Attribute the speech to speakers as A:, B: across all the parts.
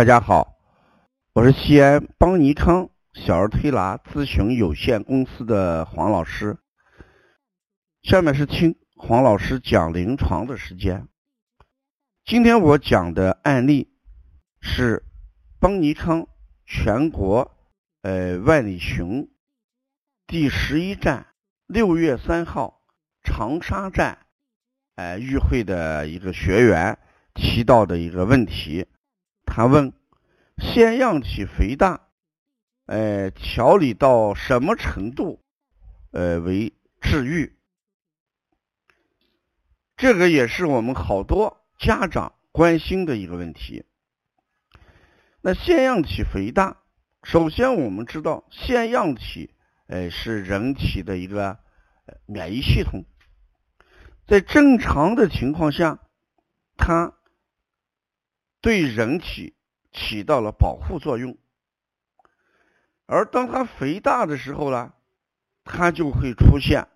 A: 大家好，我是西安邦尼康小儿推拿咨询有限公司的黄老师。下面是听黄老师讲临床的时间。今天我讲的案例是邦尼康全国呃万里巡第十一站六月三号长沙站呃与会的一个学员提到的一个问题。他问：腺样体肥大，呃，调理到什么程度，呃，为治愈？这个也是我们好多家长关心的一个问题。那腺样体肥大，首先我们知道，腺样体，呃，是人体的一个免疫系统，在正常的情况下，它。对人体起到了保护作用，而当它肥大的时候呢，它就会出现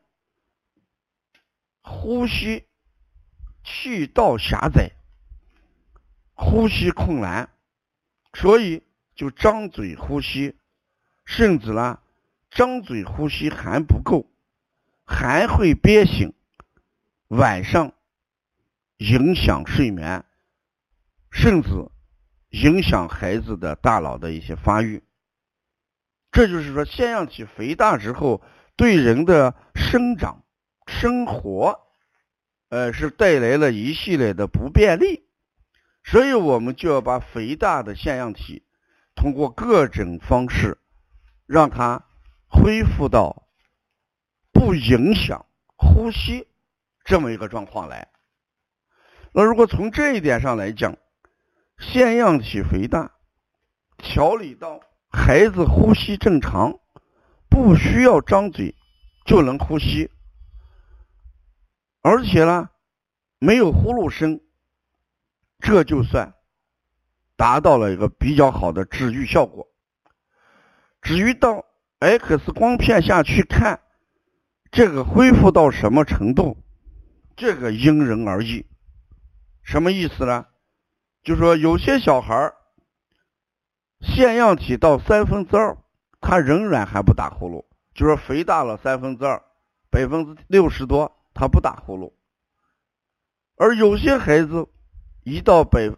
A: 呼吸气道狭窄、呼吸困难，所以就张嘴呼吸，甚至呢，张嘴呼吸还不够，还会憋醒，晚上影响睡眠。甚至影响孩子的大脑的一些发育，这就是说腺样体肥大之后对人的生长、生活，呃，是带来了一系列的不便利，所以我们就要把肥大的腺样体通过各种方式让它恢复到不影响呼吸这么一个状况来。那如果从这一点上来讲，腺样体肥大，调理到孩子呼吸正常，不需要张嘴就能呼吸，而且呢没有呼噜声，这就算达到了一个比较好的治愈效果。至于到 X 光片下去看，这个恢复到什么程度，这个因人而异。什么意思呢？就说有些小孩腺样体到三分之二，他仍然还不打呼噜，就说肥大了三分之二，百分之六十多他不打呼噜。而有些孩子一到百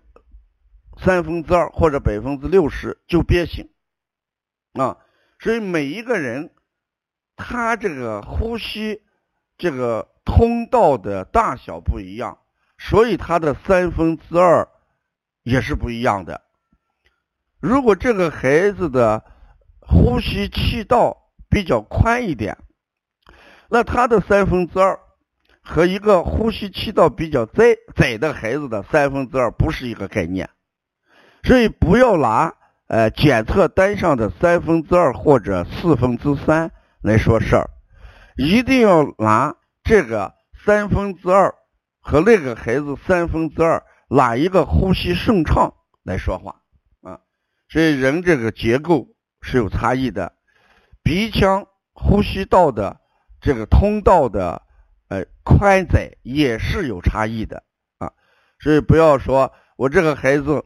A: 三分之二或者百分之六十就憋醒啊，所以每一个人他这个呼吸这个通道的大小不一样，所以他的三分之二。也是不一样的。如果这个孩子的呼吸气道比较宽一点，那他的三分之二和一个呼吸气道比较窄窄的孩子的三分之二不是一个概念。所以不要拿呃检测单上的三分之二或者四分之三来说事儿，一定要拿这个三分之二和那个孩子三分之二。哪一个呼吸顺畅来说话啊？所以人这个结构是有差异的，鼻腔呼吸道的这个通道的呃宽窄也是有差异的啊。所以不要说我这个孩子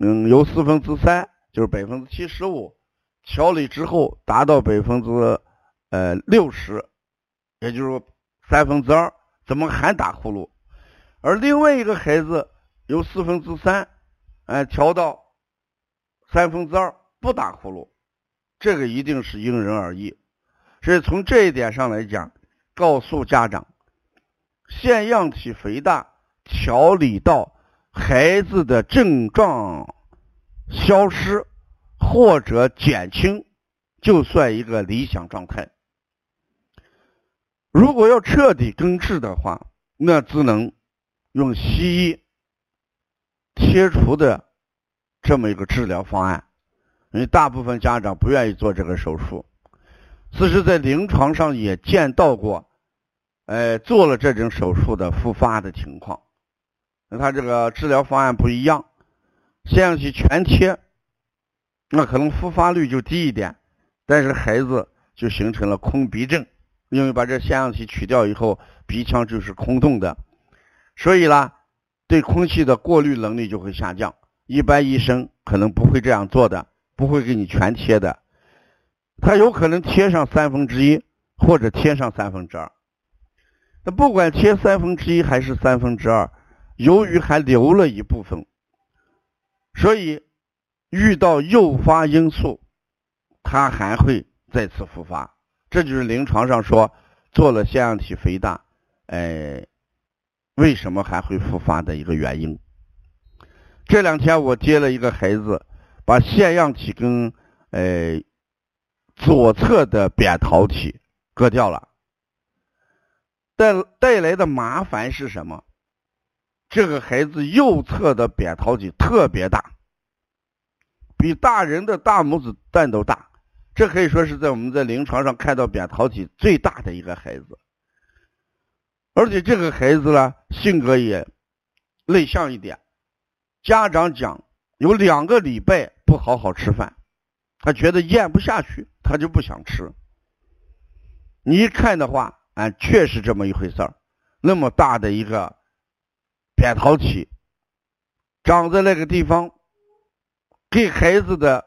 A: 嗯有四分之三，就是百分之七十五，调理之后达到百分之呃六十，也就是说三分之二，怎么还打呼噜？而另外一个孩子。由四分之三，哎，调到三分之二，不打呼噜，这个一定是因人而异。所以从这一点上来讲，告诉家长，腺样体肥大调理到孩子的症状消失或者减轻，就算一个理想状态。如果要彻底根治的话，那只能用西医。切除的这么一个治疗方案，因为大部分家长不愿意做这个手术。其实，在临床上也见到过，呃，做了这种手术的复发的情况。那他这个治疗方案不一样，腺样体全切，那可能复发率就低一点，但是孩子就形成了空鼻症，因为把这腺样体取掉以后，鼻腔就是空洞的，所以呢。对空气的过滤能力就会下降，一般医生可能不会这样做的，不会给你全贴的，他有可能贴上三分之一或者贴上三分之二。那不管贴三分之一还是三分之二，由于还留了一部分，所以遇到诱发因素，它还会再次复发。这就是临床上说做了腺样体肥大，哎。为什么还会复发的一个原因？这两天我接了一个孩子，把腺样体跟呃左侧的扁桃体割掉了，带带来的麻烦是什么？这个孩子右侧的扁桃体特别大，比大人的大拇指蛋都大，这可以说是在我们在临床上看到扁桃体最大的一个孩子。而且这个孩子呢，性格也内向一点。家长讲有两个礼拜不好好吃饭，他觉得咽不下去，他就不想吃。你一看的话，啊，确实这么一回事儿。那么大的一个扁桃体长在那个地方，给孩子的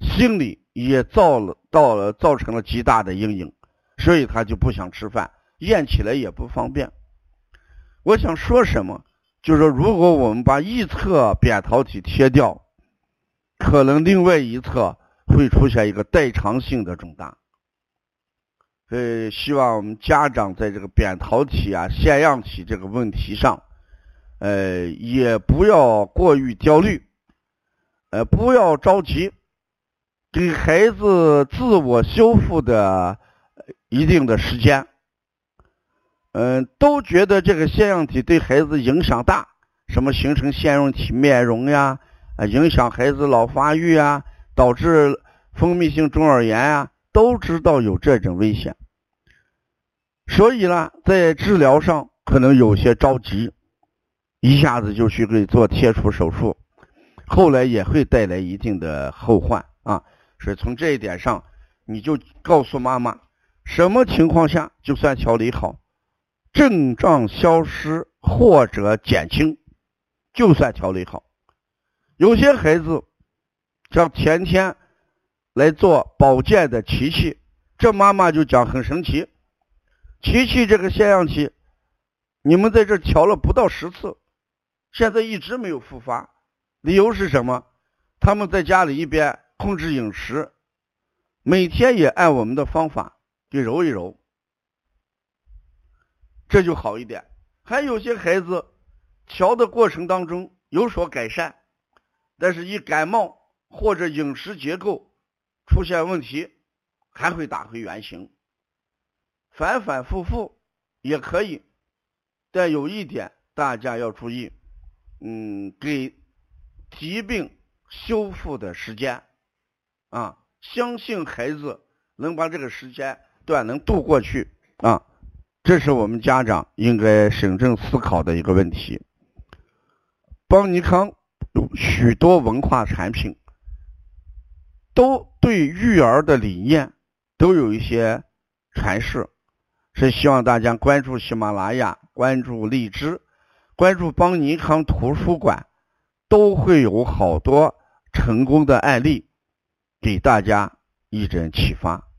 A: 心理也造了到了造成了极大的阴影，所以他就不想吃饭。咽起来也不方便。我想说什么，就是说，如果我们把一侧扁桃体切掉，可能另外一侧会出现一个代偿性的肿大。呃，希望我们家长在这个扁桃体啊、腺样体这个问题上，呃，也不要过于焦虑，呃，不要着急，给孩子自我修复的一定的时间。嗯，都觉得这个腺样体对孩子影响大，什么形成腺样体面容呀，啊，影响孩子脑发育啊，导致蜂蜜性中耳炎啊，都知道有这种危险。所以呢，在治疗上可能有些着急，一下子就去给做切除手术，后来也会带来一定的后患啊。所以从这一点上，你就告诉妈妈，什么情况下就算调理好。症状消失或者减轻，就算调理好。有些孩子像前天来做保健的琪琪，这妈妈就讲很神奇，琪琪这个腺样体，你们在这调了不到十次，现在一直没有复发，理由是什么？他们在家里一边控制饮食，每天也按我们的方法给揉一揉。这就好一点，还有些孩子调的过程当中有所改善，但是一感冒或者饮食结构出现问题，还会打回原形，反反复复也可以，但有一点大家要注意，嗯，给疾病修复的时间啊，相信孩子能把这个时间段能度过去啊。这是我们家长应该审慎思考的一个问题。邦尼康有许多文化产品，都对育儿的理念都有一些阐释，是希望大家关注喜马拉雅、关注荔枝、关注邦尼康图书馆，都会有好多成功的案例给大家一点启发。